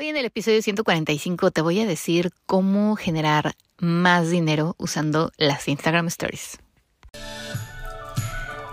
Hoy en el episodio 145 te voy a decir cómo generar más dinero usando las Instagram Stories.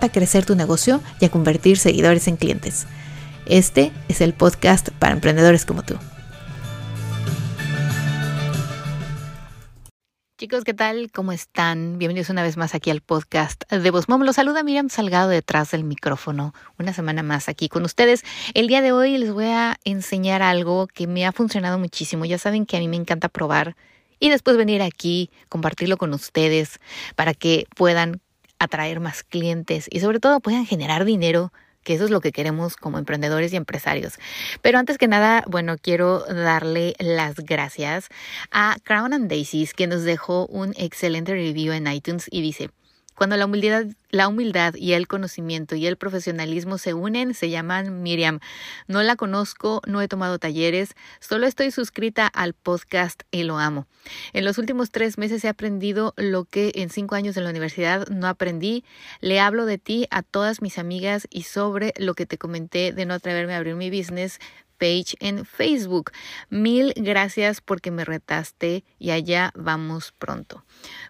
a crecer tu negocio y a convertir seguidores en clientes. Este es el podcast para emprendedores como tú. Chicos, ¿qué tal? ¿Cómo están? Bienvenidos una vez más aquí al podcast de Voz Mom. Los saluda Miriam Salgado detrás del micrófono. Una semana más aquí con ustedes. El día de hoy les voy a enseñar algo que me ha funcionado muchísimo. Ya saben que a mí me encanta probar y después venir aquí, compartirlo con ustedes para que puedan atraer más clientes y sobre todo puedan generar dinero que eso es lo que queremos como emprendedores y empresarios. Pero antes que nada, bueno, quiero darle las gracias a Crown and Daisies, que nos dejó un excelente review en iTunes y dice, cuando la humildad, la humildad y el conocimiento y el profesionalismo se unen, se llaman Miriam. No la conozco, no he tomado talleres, solo estoy suscrita al podcast y lo amo. En los últimos tres meses he aprendido lo que en cinco años en la universidad no aprendí. Le hablo de ti a todas mis amigas y sobre lo que te comenté de no atreverme a abrir mi business page en Facebook. Mil gracias porque me retaste y allá vamos pronto.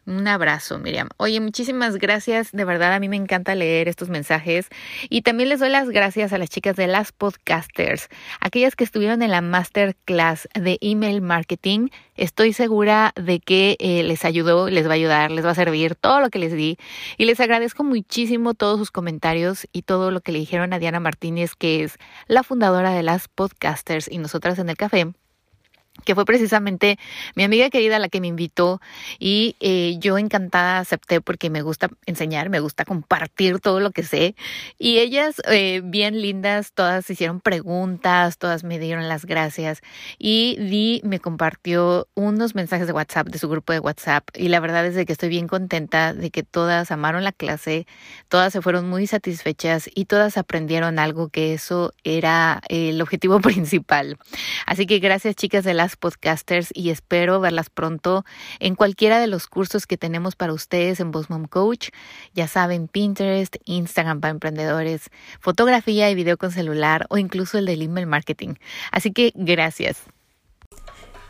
Un abrazo, Miriam. Oye, muchísimas gracias. De verdad, a mí me encanta leer estos mensajes. Y también les doy las gracias a las chicas de las podcasters, aquellas que estuvieron en la masterclass de email marketing. Estoy segura de que eh, les ayudó, les va a ayudar, les va a servir todo lo que les di. Y les agradezco muchísimo todos sus comentarios y todo lo que le dijeron a Diana Martínez, que es la fundadora de las podcasters y nosotras en el café que fue precisamente mi amiga querida la que me invitó y eh, yo encantada acepté porque me gusta enseñar, me gusta compartir todo lo que sé y ellas eh, bien lindas, todas hicieron preguntas, todas me dieron las gracias y Di me compartió unos mensajes de WhatsApp de su grupo de WhatsApp y la verdad es de que estoy bien contenta de que todas amaron la clase, todas se fueron muy satisfechas y todas aprendieron algo que eso era el objetivo principal. Así que gracias chicas de la podcasters y espero verlas pronto en cualquiera de los cursos que tenemos para ustedes en Boss Mom Coach. Ya saben, Pinterest, Instagram para emprendedores, fotografía y video con celular o incluso el del email marketing. Así que gracias.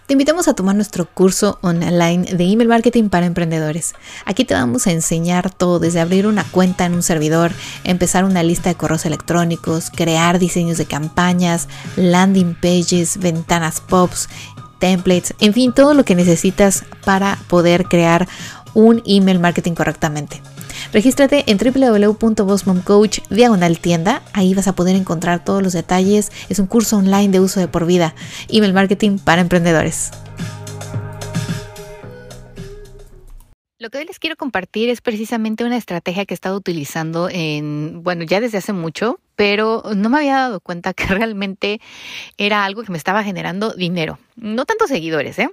Te invitamos a tomar nuestro curso online de email marketing para emprendedores. Aquí te vamos a enseñar todo, desde abrir una cuenta en un servidor, empezar una lista de correos electrónicos, crear diseños de campañas, landing pages, ventanas pops, templates, en fin, todo lo que necesitas para poder crear un email marketing correctamente. Regístrate en www.bossmomcoach diagonal tienda. Ahí vas a poder encontrar todos los detalles. Es un curso online de uso de por vida. Email marketing para emprendedores. Lo que hoy les quiero compartir es precisamente una estrategia que he estado utilizando en, bueno, ya desde hace mucho, pero no me había dado cuenta que realmente era algo que me estaba generando dinero. No tanto seguidores, ¿eh?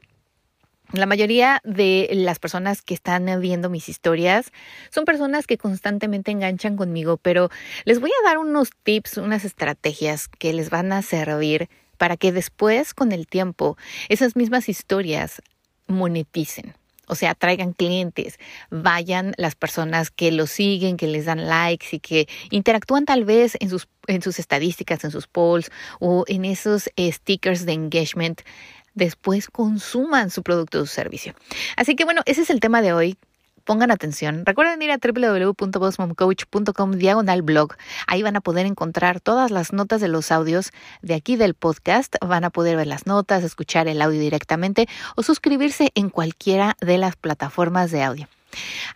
La mayoría de las personas que están viendo mis historias son personas que constantemente enganchan conmigo, pero les voy a dar unos tips, unas estrategias que les van a servir para que después, con el tiempo, esas mismas historias moneticen. O sea, traigan clientes, vayan las personas que los siguen, que les dan likes y que interactúan tal vez en sus, en sus estadísticas, en sus polls o en esos stickers de engagement después consuman su producto o su servicio. Así que bueno, ese es el tema de hoy. Pongan atención. Recuerden ir a www.bossmomcoach.com diagonal blog. Ahí van a poder encontrar todas las notas de los audios de aquí del podcast. Van a poder ver las notas, escuchar el audio directamente o suscribirse en cualquiera de las plataformas de audio.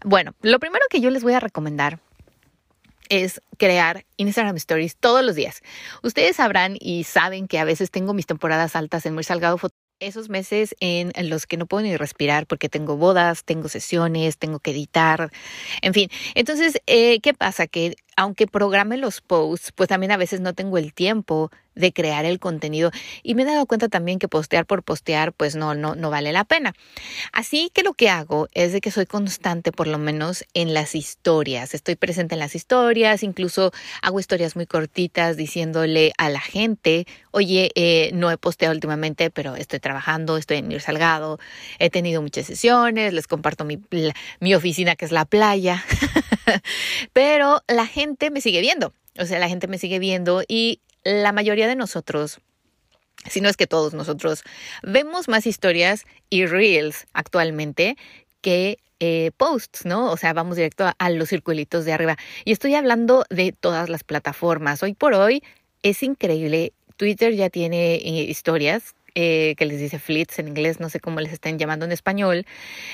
Bueno, lo primero que yo les voy a recomendar es crear Instagram Stories todos los días. Ustedes sabrán y saben que a veces tengo mis temporadas altas en Muy Salgado esos meses en los que no puedo ni respirar porque tengo bodas, tengo sesiones, tengo que editar, en fin. Entonces, eh, ¿qué pasa? Que aunque programe los posts, pues también a veces no tengo el tiempo de crear el contenido y me he dado cuenta también que postear por postear pues no no no vale la pena. Así que lo que hago es de que soy constante por lo menos en las historias. Estoy presente en las historias, incluso hago historias muy cortitas diciéndole a la gente, "Oye, eh, no he posteado últimamente, pero estoy trabajando, estoy en Ir Salgado, he tenido muchas sesiones, les comparto mi mi oficina que es la playa." pero la gente me sigue viendo. O sea, la gente me sigue viendo y la mayoría de nosotros, si no es que todos nosotros, vemos más historias y reels actualmente que eh, posts, ¿no? O sea, vamos directo a, los circulitos de arriba. Y estoy hablando de todas las plataformas. Hoy por hoy es increíble. Twitter ya tiene eh, historias eh, que les dice flits en inglés, no sé cómo les estén llamando en español.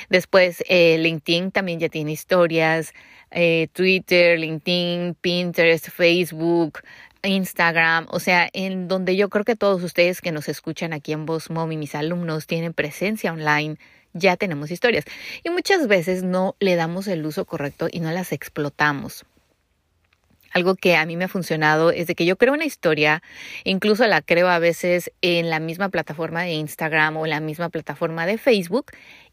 Después, LinkedIn también ya tiene historias. Twitter, LinkedIn, Pinterest, Facebook, Instagram, o sea, en donde yo creo que todos ustedes que nos escuchan aquí en Voz y mis alumnos tienen presencia online, ya tenemos historias. Y muchas veces no le damos el uso correcto y no las explotamos. Algo que a mí me ha funcionado es de que yo creo una historia, incluso la creo a veces en la misma plataforma de Instagram o en la misma plataforma de Facebook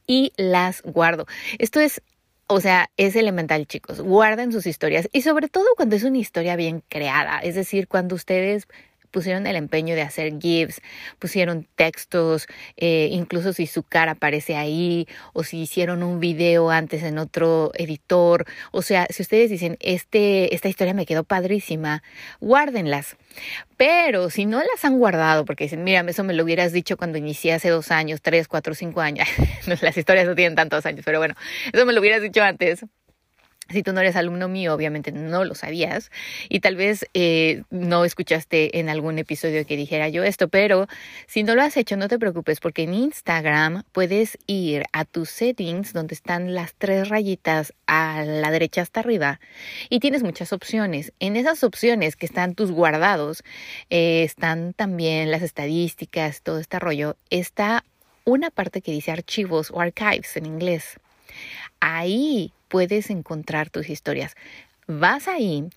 y las guardo. Esto es o sea, es elemental, chicos. Guarden sus historias y sobre todo cuando es una historia bien creada, es decir, cuando ustedes pusieron el empeño de hacer GIFs, pusieron textos, eh, incluso si su cara aparece ahí, o si hicieron un video antes en otro editor. O sea, si ustedes dicen, este, esta historia me quedó padrísima, guárdenlas. Pero si no las han guardado, porque dicen, mira, eso me lo hubieras dicho cuando inicié hace dos años, tres, cuatro, cinco años. las historias no tienen tantos años, pero bueno, eso me lo hubieras dicho antes si tú no eres alumno mío, obviamente no lo sabías y tal vez eh, no escuchaste en algún episodio que dijera yo esto, pero si no lo has hecho, no te preocupes porque en Instagram puedes ir a tus settings donde están las tres rayitas a la derecha hasta arriba y tienes muchas opciones. En esas opciones que están tus guardados, eh, están también las estadísticas, todo este rollo, está una parte que dice archivos o archives en inglés. Ahí puedes encontrar tus historias. Vas ahí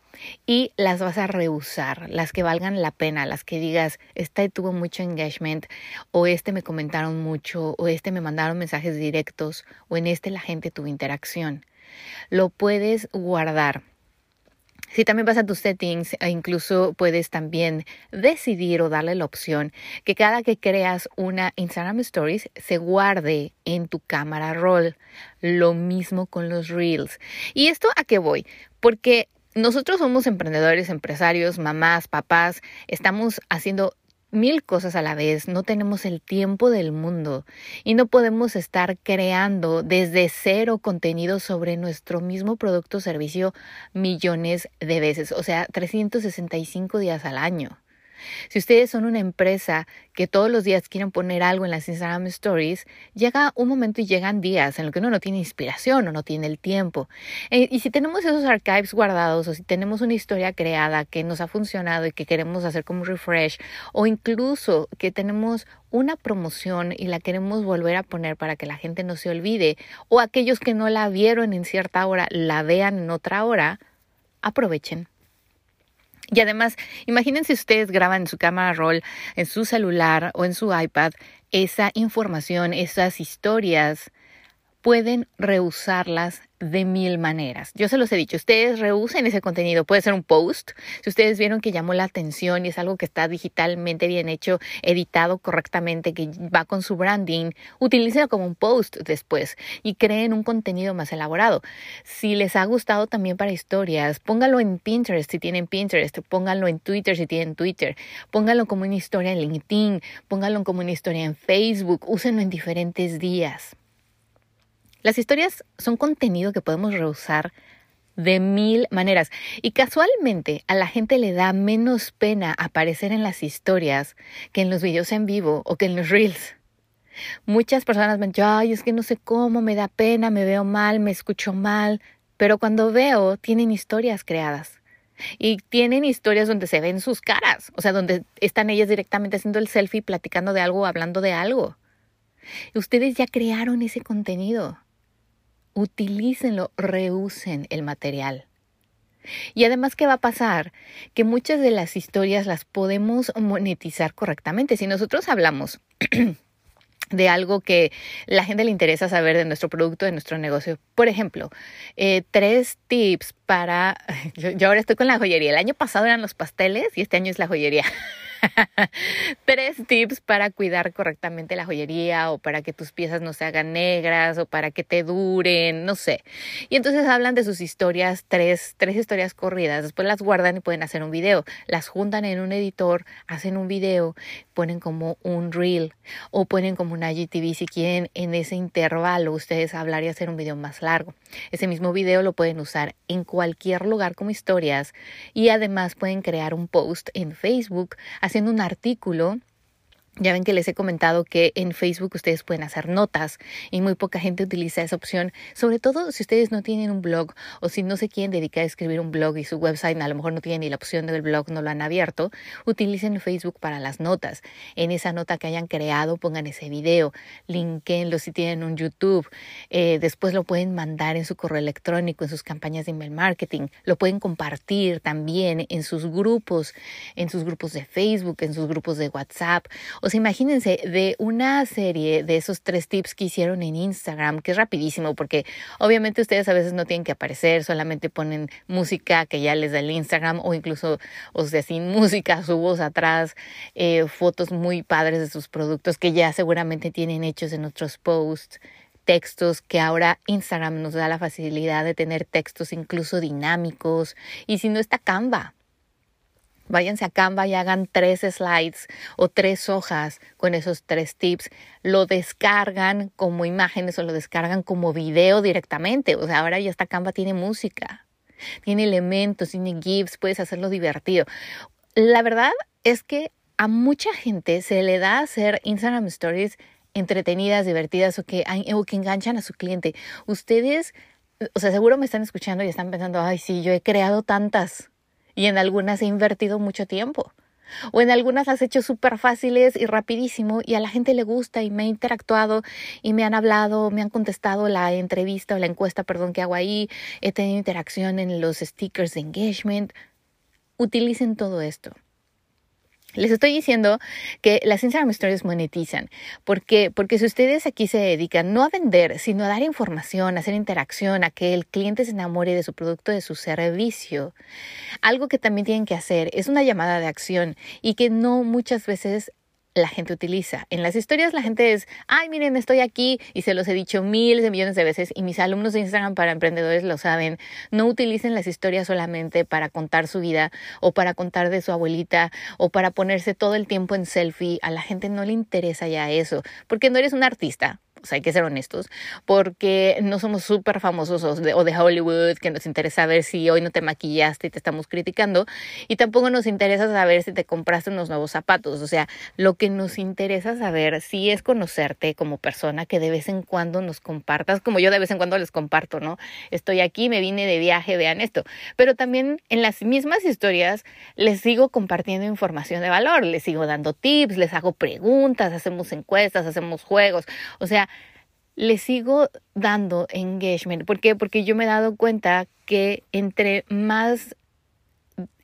y las vas a reusar, las que valgan la pena, las que digas, esta tuvo mucho engagement, o este me comentaron mucho, o este me mandaron mensajes directos, o en este la gente tuvo interacción. Lo puedes guardar si también vas a tus settings, e incluso puedes también decidir o darle la opción que cada que creas una Instagram Stories se guarde en tu cámara roll. Lo mismo con los reels. ¿Y esto a qué voy? Porque nosotros somos emprendedores, empresarios, mamás, papás, estamos haciendo mil cosas a la vez, no tenemos el tiempo del mundo y no podemos estar creando desde cero contenido sobre nuestro mismo producto o servicio millones de veces, o sea, 365 días al año. Si ustedes son una empresa que todos los días quieren poner algo en las Instagram Stories, llega un momento y llegan días en los que uno no tiene inspiración o no tiene el tiempo. Eh, y si tenemos esos archives guardados o si tenemos una historia creada que nos ha funcionado y que queremos hacer como un refresh o incluso que tenemos una promoción y la queremos volver a poner para que la gente no se olvide o aquellos que no la vieron en cierta hora la vean en otra hora, aprovechen y además, imagínense ustedes graban en su cámara roll, en su celular o en su iPad esa información, esas historias, pueden reusarlas de mil maneras. Yo se los he dicho, ustedes reusen ese contenido, puede ser un post, si ustedes vieron que llamó la atención y es algo que está digitalmente bien hecho, editado correctamente, que va con su branding, utilícenlo como un post después y creen un contenido más elaborado. Si les ha gustado también para historias, pónganlo en Pinterest si tienen Pinterest, pónganlo en Twitter si tienen Twitter, pónganlo como una historia en LinkedIn, pónganlo como una historia en Facebook, úsenlo en diferentes días. Las historias son contenido que podemos reusar de mil maneras. Y casualmente a la gente le da menos pena aparecer en las historias que en los videos en vivo o que en los reels. Muchas personas me dicen, ay, es que no sé cómo, me da pena, me veo mal, me escucho mal. Pero cuando veo, tienen historias creadas. Y tienen historias donde se ven sus caras, o sea, donde están ellas directamente haciendo el selfie, platicando de algo, hablando de algo. Ustedes ya crearon ese contenido utilícenlo, reusen el material. Y además, ¿qué va a pasar? Que muchas de las historias las podemos monetizar correctamente. Si nosotros hablamos de algo que la gente le interesa saber de nuestro producto, de nuestro negocio. Por ejemplo, eh, tres tips para... Yo, yo, ahora estoy con la joyería. El año pasado eran los pasteles y este año es la joyería. Tres tips para cuidar correctamente la joyería o para que tus piezas no se hagan negras o para que te duren, no sé. Y entonces hablan de sus historias, tres, tres historias corridas. Después las guardan y pueden hacer un video. Las juntan en un editor, hacen un video, ponen como un reel o ponen como una GTV si quieren en ese intervalo ustedes hablar y hacer un video más largo. Ese mismo video lo pueden usar en cualquier lugar como historias y además pueden crear un post en Facebook haciendo un artículo ya ven que les he comentado que en Facebook ustedes pueden hacer notas y muy poca gente utiliza esa opción, sobre todo si ustedes no tienen un blog o si no se quieren dedicar a escribir un blog y su website a lo mejor no tiene ni la opción del blog, no lo han abierto, utilicen Facebook para las notas. En esa nota que hayan creado pongan ese video, linkenlo si tienen un YouTube, eh, después lo pueden mandar en su correo electrónico, en sus campañas de email marketing, lo pueden compartir también en sus grupos, en sus grupos de Facebook, en sus grupos de WhatsApp o sea, imagínense de una serie de esos tres tips que hicieron en Instagram, que es rapidísimo, porque obviamente ustedes a veces no tienen que aparecer, solamente ponen música que ya les da el Instagram o incluso, o sea, sin música, su voz atrás, eh, fotos muy padres de sus productos que ya seguramente tienen hechos en otros posts textos que ahora Instagram nos da la facilidad de tener textos incluso dinámicos y si no está Canva Váyanse a Canva y hagan tres slides o tres hojas con esos tres tips. Lo descargan como imágenes o lo descargan como video directamente. O sea, ahora ya está Canva tiene música, tiene elementos, tiene GIFs, puedes hacerlo divertido. La verdad es que a mucha gente se le da hacer Instagram Stories entretenidas, divertidas o que, o que enganchan a su cliente. Ustedes, o sea, seguro me están escuchando y están pensando, ay, sí, yo he creado tantas y en algunas he invertido mucho tiempo. O en algunas las he hecho súper fáciles y rapidísimo y a la gente le gusta y me ha interactuado y me han hablado, me han contestado la entrevista o la encuesta, perdón, que hago ahí. He tenido interacción en los stickers de engagement. Utilicen todo esto. Les estoy diciendo que las Instagram Stories monetizan. ¿Por qué? Porque si ustedes aquí se dedican no a vender, sino a dar información, a hacer interacción, a que el cliente se enamore de su producto, de su servicio, algo que también tienen que hacer es una llamada de acción y que no muchas veces la gente utiliza. En las historias la gente es, ay, miren, estoy aquí y se los he dicho miles de millones de veces y mis alumnos de Instagram para emprendedores lo saben. No utilicen las historias solamente para contar su vida o para contar de su abuelita o para ponerse todo el tiempo en selfie. A la gente no le interesa ya eso, porque no eres un artista, hay que ser honestos, porque no somos súper famosos o de, Hollywood, que nos interesa ver si hoy no te maquillaste y te estamos criticando, y tampoco nos interesa saber si te compraste unos nuevos zapatos, o sea, lo que nos interesa saber si es conocerte como persona, que de vez en cuando nos compartas, como yo de vez en cuando les comparto, ¿no? Estoy aquí, me vine de viaje, vean esto, pero también en las mismas historias les sigo compartiendo información de valor, les sigo dando tips, les hago preguntas, hacemos encuestas, hacemos juegos, o sea, le sigo dando engagement. ¿Por qué? Porque yo me he dado cuenta que entre más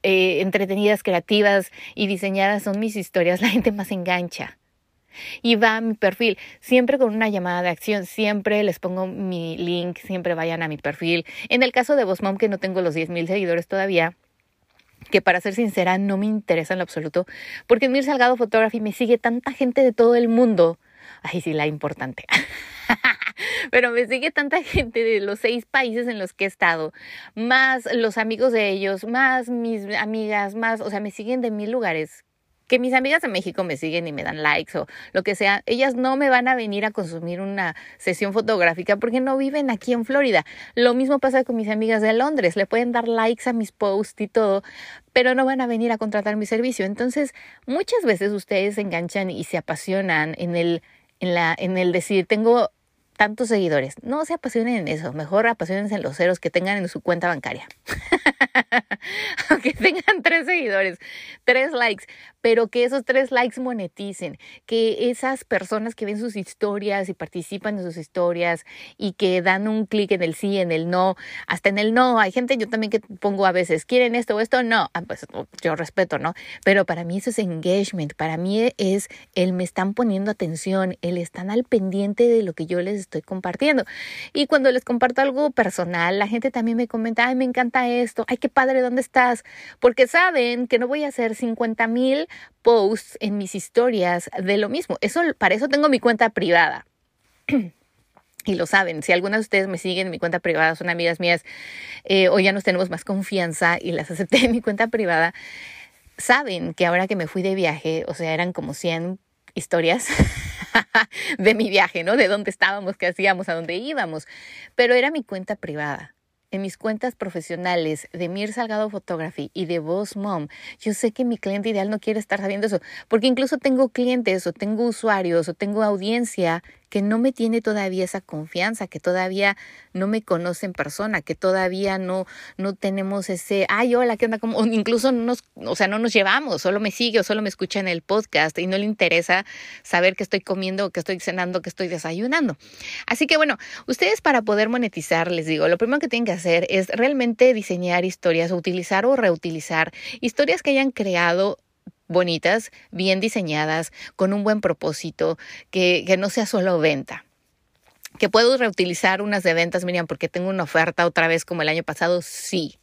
eh, entretenidas, creativas y diseñadas son mis historias, la gente más engancha. Y va a mi perfil, siempre con una llamada de acción, siempre les pongo mi link, siempre vayan a mi perfil. En el caso de Mom, que no tengo los 10.000 seguidores todavía, que para ser sincera no me interesa en lo absoluto, porque en Mir Salgado Photography me sigue tanta gente de todo el mundo. Ay, sí, la importante. pero me sigue tanta gente de los seis países en los que he estado, más los amigos de ellos, más mis amigas, más, o sea, me siguen de mil lugares. Que mis amigas de México me siguen y me dan likes o lo que sea, ellas no me van a venir a consumir una sesión fotográfica porque no viven aquí en Florida. Lo mismo pasa con mis amigas de Londres, le pueden dar likes a mis posts y todo, pero no van a venir a contratar mi servicio. Entonces, muchas veces ustedes se enganchan y se apasionan en el en la en el decir, tengo tantos seguidores. No se apasionen en eso, mejor apasionense en los ceros que tengan en su cuenta bancaria. Aunque tengan tres seguidores, tres likes, pero que esos tres likes moneticen, que esas personas que ven sus historias y participan en sus historias y que dan un clic en el sí, en el no, hasta en el no, hay gente yo también que pongo a veces, ¿quieren esto o esto? No, ah, pues yo respeto, ¿no? Pero para mí eso es engagement, para mí es el me están poniendo atención, el están al pendiente de lo que yo les estoy compartiendo. Y cuando les comparto algo personal, la gente también me comenta, ay, me encanta esto, ay, qué padre, ¿dónde estás? Porque saben que no voy a hacer 50 mil posts en mis historias de lo mismo. Eso, para eso tengo mi cuenta privada. y lo saben, si algunas de ustedes me siguen en mi cuenta privada, son amigas mías, eh, o ya nos tenemos más confianza y las acepté en mi cuenta privada, saben que ahora que me fui de viaje, o sea, eran como 100 historias de mi viaje, ¿no? De dónde estábamos, qué hacíamos, a dónde íbamos, pero era mi cuenta privada en mis cuentas profesionales de Mir Salgado Photography y de Boss Mom, yo sé que mi cliente ideal no quiere estar sabiendo eso, porque incluso tengo clientes o tengo usuarios o tengo audiencia que no me tiene todavía esa confianza, que todavía no me conoce en persona, que todavía no, no tenemos ese, ay, hola, ¿qué onda? Como, incluso no nos, o sea, no nos llevamos, solo me sigue o solo me escucha en el podcast y no le interesa saber qué estoy comiendo, qué estoy cenando, qué estoy desayunando. Así que bueno, ustedes para poder monetizar, les digo, lo primero que tienen que hacer es realmente diseñar historias, utilizar o reutilizar historias que hayan creado bonitas, bien diseñadas, con un buen propósito, que, que no sea solo venta. ¿Que puedo reutilizar unas de ventas, Miriam, porque tengo una oferta otra vez como el año pasado? Sí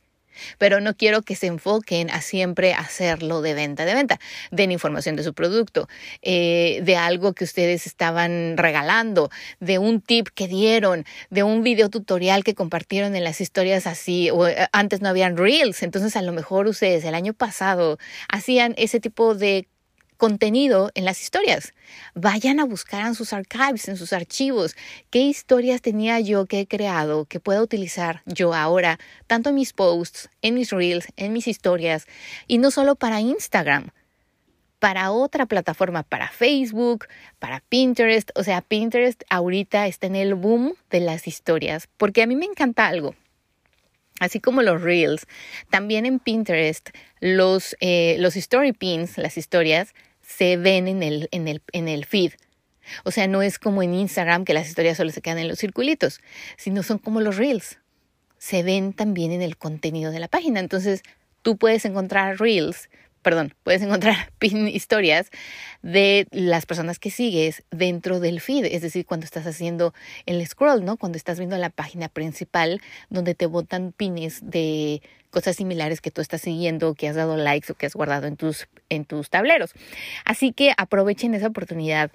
pero no quiero que se enfoquen a siempre hacerlo de venta, de venta. Den información de su producto, eh, de algo que ustedes estaban regalando, de un tip que dieron, de un video tutorial que compartieron en las historias así, o eh, antes no habían reels, entonces a lo mejor ustedes el año pasado hacían ese tipo de contenido en las historias. Vayan a buscar en sus archives, en sus archivos, qué historias tenía yo que he creado que pueda utilizar yo ahora, tanto en mis posts, en mis reels, en mis historias, y no solo para Instagram, para otra plataforma, para Facebook, para Pinterest. O sea, Pinterest ahorita está en el boom de las historias, porque a mí me encanta algo. Así como los reels, también en Pinterest los, eh, los story pins, las historias, se ven en el, en el, en el feed. O sea, no es como en Instagram que las historias solo se quedan en los circulitos, sino son como los reels. Se ven también en el contenido de la página. Entonces, tú puedes encontrar reels, perdón, puedes encontrar pin historias de las personas que sigues dentro del feed, es decir, cuando estás haciendo el scroll, ¿no? Cuando estás viendo la página principal donde te botan pines de cosas similares que tú estás siguiendo, que has dado likes o que has guardado en tus, en tus tableros. Así que aprovechen esa oportunidad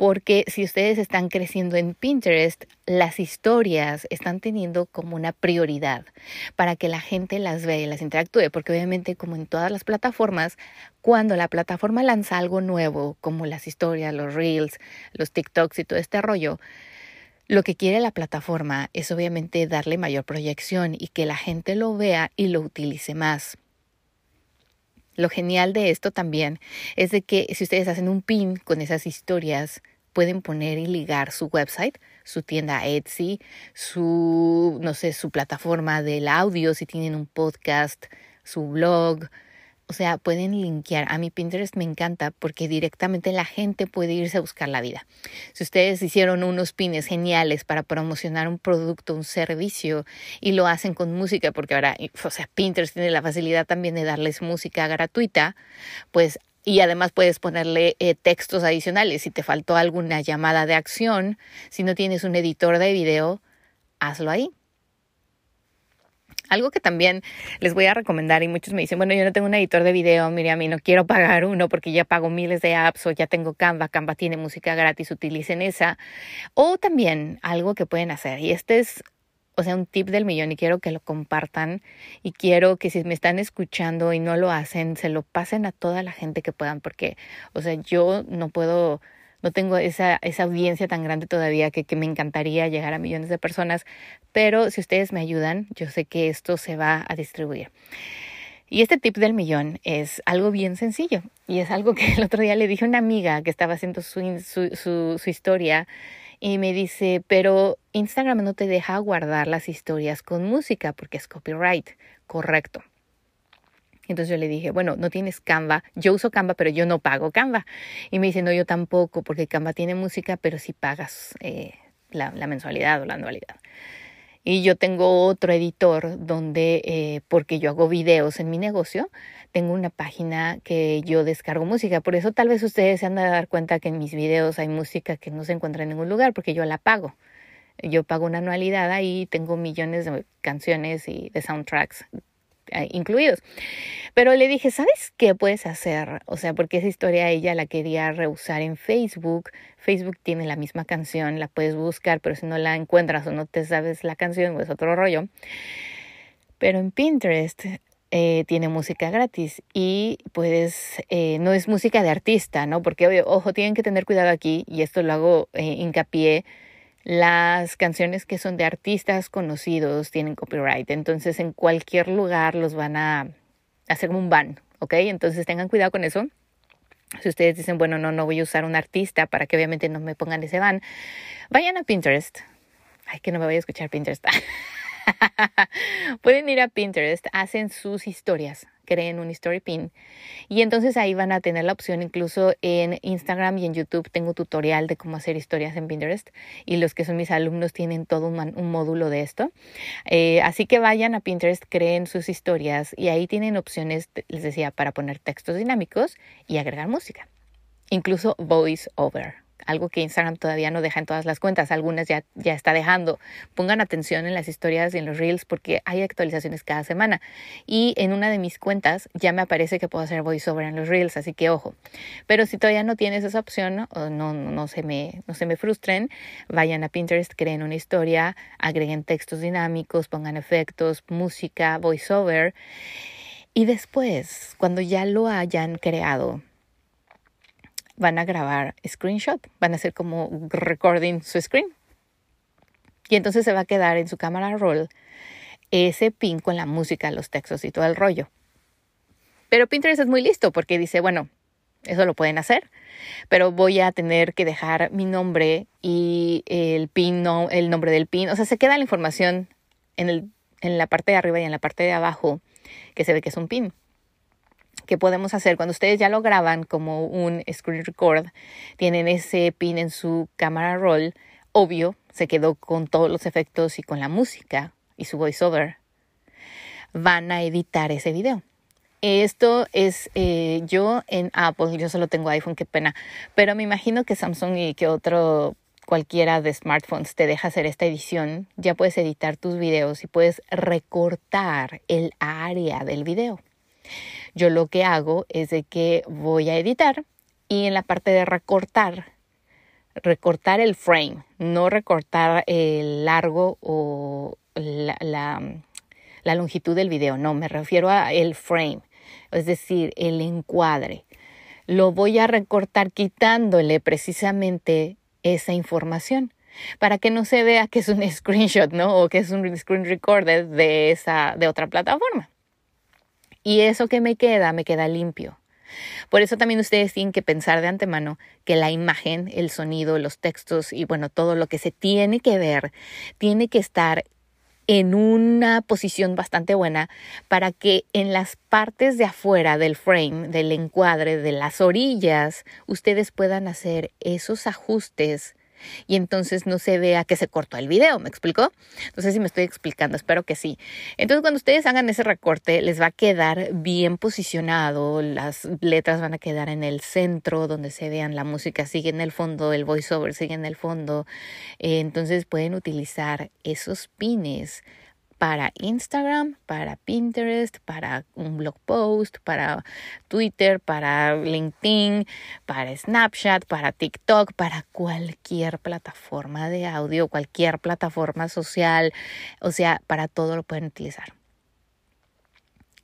porque si ustedes están creciendo en Pinterest, las historias están teniendo como una prioridad para que la gente las vea y las interactúe, porque obviamente como en todas las plataformas, cuando la plataforma lanza algo nuevo, como las historias, los reels, los TikToks y todo este rollo, lo que quiere la plataforma es obviamente darle mayor proyección y que la gente lo vea y lo utilice más. Lo genial de esto también es de que si ustedes hacen un pin con esas historias, pueden poner y ligar su website, su tienda Etsy, su, no sé, su plataforma del audio, si tienen un podcast, su blog, o sea, pueden linkear. A mi Pinterest me encanta porque directamente la gente puede irse a buscar la vida. Si ustedes hicieron unos pines geniales para promocionar un producto, un servicio y lo hacen con música, porque ahora, o sea, Pinterest tiene la facilidad también de darles música gratuita, pues y además puedes ponerle eh, textos adicionales. Si te faltó alguna llamada de acción, si no tienes un editor de video, hazlo ahí. Algo que también les voy a recomendar y muchos me dicen, bueno, yo no tengo un editor de video, mire, a mí no quiero pagar uno porque ya pago miles de apps o ya tengo Canva, Canva tiene música gratis, utilicen esa. O también algo que pueden hacer, y este es, o sea, un tip del millón y quiero que lo compartan y quiero que si me están escuchando y no lo hacen, se lo pasen a toda la gente que puedan porque, o sea, yo no puedo no tengo esa, esa audiencia tan grande todavía que, que me encantaría llegar a millones de personas, pero si ustedes me ayudan, yo sé que esto se va a distribuir. Y este tip del millón es algo bien sencillo y es algo que el otro día le dije a una amiga que estaba haciendo su, su, su, su historia y me dice, pero Instagram no te deja guardar las historias con música porque es copyright. Correcto. Entonces yo le dije, bueno, no tienes Canva. Yo uso Canva, pero yo no pago Canva. Y me dice, no, yo tampoco, porque Canva tiene música, pero si pagas eh, la, mensualidad o la anualidad. Y yo tengo otro editor donde, eh, porque yo hago videos en mi negocio, tengo una página que yo descargo música. Por eso tal vez ustedes se han de dar cuenta que en mis videos hay música que no se encuentra en ningún lugar, porque yo la pago. Yo pago una anualidad ahí, tengo millones de canciones y de soundtracks eh, incluidos. Pero le dije, ¿sabes qué puedes hacer? O sea, porque esa historia ella la quería reusar en Facebook. Facebook tiene la misma canción, la puedes buscar, pero si no la encuentras o no te sabes la canción, pues otro rollo. Pero en Pinterest eh, tiene música gratis y puedes, eh, no es música de artista, ¿no? Porque, ojo, tienen que tener cuidado aquí, y esto lo hago hincapié las canciones que son de artistas conocidos tienen copyright, entonces en cualquier lugar los van a hacer un ban, ¿ok? Entonces tengan cuidado con eso. Si ustedes dicen, bueno, no, no voy a usar un artista para que obviamente no me pongan ese ban, vayan a Pinterest. Ay, que no me voy a escuchar Pinterest. Pueden ir a Pinterest, hacen sus historias, creen un story pin y entonces ahí van a tener la opción incluso en Instagram y en YouTube tengo tutorial de cómo hacer historias en Pinterest y los que son mis alumnos tienen todo un, módulo de esto. Eh, así que vayan a Pinterest, creen sus historias y ahí tienen opciones, les decía, para poner textos dinámicos y agregar música, incluso voice over algo que Instagram todavía no deja en todas las cuentas, algunas ya, ya está dejando. Pongan atención en las historias y en los reels porque hay actualizaciones cada semana. Y en una de mis cuentas ya me aparece que puedo hacer voiceover en los reels, así que ojo. Pero si todavía no tienes esa opción, o no, no, se me, no se me frustren, vayan a Pinterest, creen una historia, agreguen textos dinámicos, pongan efectos, música, voiceover. Y después, cuando ya lo hayan creado, van a grabar screenshot, van a hacer como recording su screen. Y entonces se va a quedar en su cámara roll ese pin con la música, los textos y todo el rollo. Pero Pinterest es muy listo porque dice, bueno, eso lo pueden hacer, pero voy a tener que dejar mi nombre y el pin, no, el nombre del pin. O sea, se queda la información en, el, en la parte de arriba y en la parte de abajo que se ve que es un pin que podemos hacer cuando ustedes ya lo graban como un screen record, tienen ese pin en su cámara roll, obvio, se quedó con todos los efectos y con la música y su voiceover. Van a editar ese video. Esto es eh, yo en Apple, yo solo tengo iPhone, qué pena, pero me imagino que Samsung y que otro cualquiera de smartphones te deja hacer esta edición, ya puedes editar tus videos y puedes recortar el área del video. Yo lo que hago es de que voy a editar y en la parte de recortar, recortar el frame, no recortar el largo o la, longitud del video, no, me refiero a el frame, es decir, el encuadre. Lo voy a recortar quitándole precisamente esa información para que no se vea que es un screenshot, ¿no? O que es un screen recorder de esa de otra plataforma y eso que me queda, me queda limpio. Por eso también ustedes tienen que pensar de antemano que la imagen, el sonido, los textos y bueno, todo lo que se tiene que ver tiene que estar en una posición bastante buena para que en las partes de afuera del frame, del encuadre, de las orillas, ustedes puedan hacer esos ajustes y entonces no se vea que se cortó el video, ¿me explicó? No sé si me estoy explicando, espero que sí. Entonces cuando ustedes hagan ese recorte les va a quedar bien posicionado, las letras van a quedar en el centro donde se vean la música sigue en el fondo, el voiceover sigue en el fondo, eh, entonces pueden utilizar esos pines para Instagram, para Pinterest, para un blog post, para Twitter, para LinkedIn, para Snapchat, para TikTok, para cualquier plataforma de audio, cualquier plataforma social, o sea, para todo lo pueden utilizar.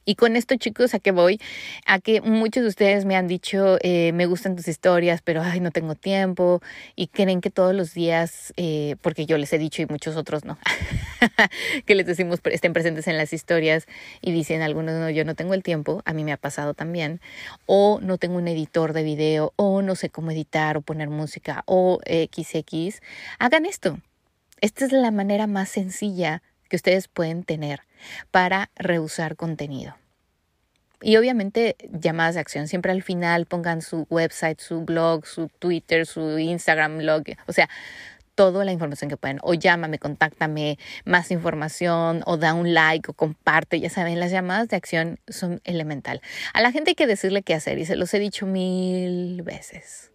Y con esto, chicos, ¿a qué voy? A que muchos de ustedes me han dicho, eh, me gustan tus historias, pero ay, no tengo tiempo. Y creen que todos los días, eh, porque yo les he dicho y muchos otros no, que les decimos estén presentes en las historias y dicen algunos, no, yo no tengo el tiempo, a mí me ha pasado también. O no tengo un editor de video, o no sé cómo editar o poner música, o XX. Hagan esto. Esta es la manera más sencilla que ustedes pueden tener para reusar contenido. Y obviamente llamadas de acción. Siempre al final pongan su website, su blog, su Twitter, su Instagram blog. O sea, toda la información que pueden. O llámame, contáctame, más información, o da un like, o comparte. Ya saben, las llamadas de acción son elemental. A la gente hay que decirle qué hacer, y se los he dicho mil veces.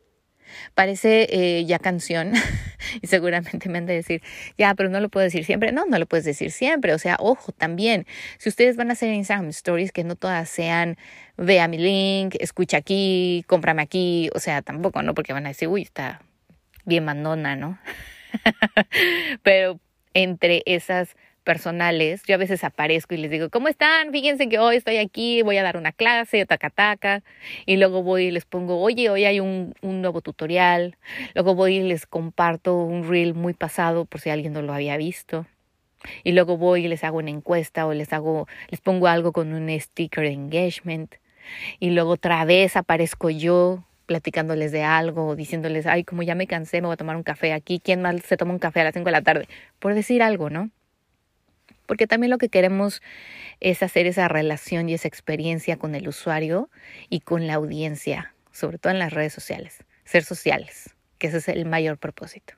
Parece eh, ya canción y seguramente me han de decir, ya, pero no lo puedo decir siempre. No, no lo puedes decir siempre. O sea, ojo, también, si ustedes van a hacer Instagram Stories, que no todas sean, vea mi link, escucha aquí, cómprame aquí. O sea, tampoco, ¿no? Porque van a decir, uy, está bien mandona, ¿no? pero entre esas personales, yo a veces aparezco y les digo, ¿cómo están? Fíjense que hoy estoy aquí, voy a dar una clase, taca taca, y luego voy y les pongo, oye, hoy hay un, nuevo tutorial, luego voy y les comparto un reel muy pasado por si alguien no lo había visto. Y luego voy y les hago una encuesta o les hago, les pongo algo con un sticker de engagement. Y luego otra vez aparezco yo platicándoles de algo, diciéndoles, ay, como ya me cansé, me voy a tomar un café aquí, ¿quién más se toma un café a las 5 de la tarde? Por decir algo, ¿no? Porque también lo que queremos es hacer esa relación y esa experiencia con el usuario y con la audiencia, sobre todo en las redes sociales, ser sociales, que ese es el mayor propósito.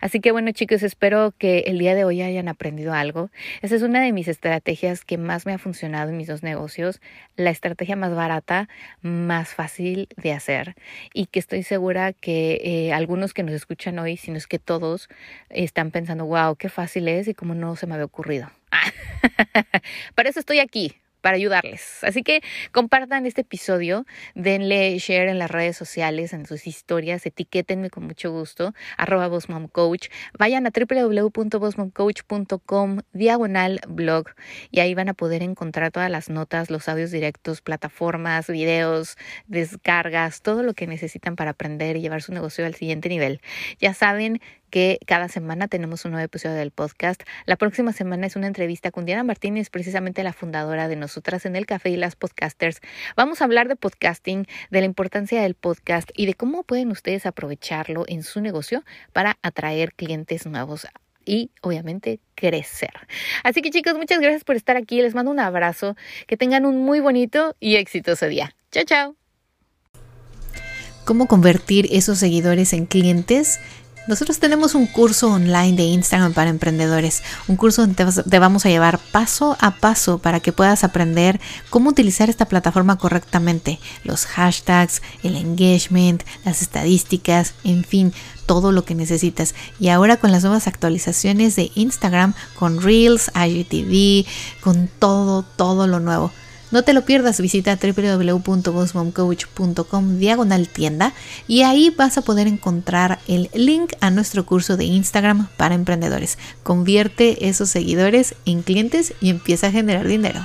Así que bueno chicos, espero que el día de hoy hayan aprendido algo. Esa es una de mis estrategias que más me ha funcionado en mis dos negocios, la estrategia más barata, más fácil de hacer y que estoy segura que eh, algunos que nos escuchan hoy, si no es que todos, están pensando, wow, qué fácil es y cómo no se me había ocurrido. Para eso estoy aquí, para ayudarles. Así que compartan este episodio, denle share en las redes sociales, en sus historias, etiquétenme con mucho gusto, arroba Coach. Vayan a www.bosmomcoach.com diagonal blog y ahí van a poder encontrar todas las notas, los audios directos, plataformas, videos, descargas, todo lo que necesitan para aprender y llevar su negocio al siguiente nivel. Ya saben que cada semana tenemos un nuevo episodio del podcast. La próxima semana es una entrevista con Diana Martínez, precisamente la fundadora de Nosotras en el Café y las Podcasters. Vamos a hablar de podcasting, de la importancia del podcast y de cómo pueden ustedes aprovecharlo en su negocio para atraer clientes nuevos y obviamente crecer. Así que chicos, muchas gracias por estar aquí. Les mando un abrazo. Que tengan un muy bonito y exitoso día. Chao, chao. ¿Cómo convertir esos seguidores en clientes? Nosotros tenemos un curso online de Instagram para emprendedores, un curso donde te vamos a llevar paso a paso para que puedas aprender cómo utilizar esta plataforma correctamente, los hashtags, el engagement, las estadísticas, en fin, todo lo que necesitas. Y ahora con las nuevas actualizaciones de Instagram, con Reels, IGTV, con todo, todo lo nuevo. No te lo pierdas, visita www.bossmomcoach.com diagonal tienda y ahí vas a poder encontrar el link a nuestro curso de Instagram para emprendedores. Convierte esos seguidores en clientes y empieza a generar dinero.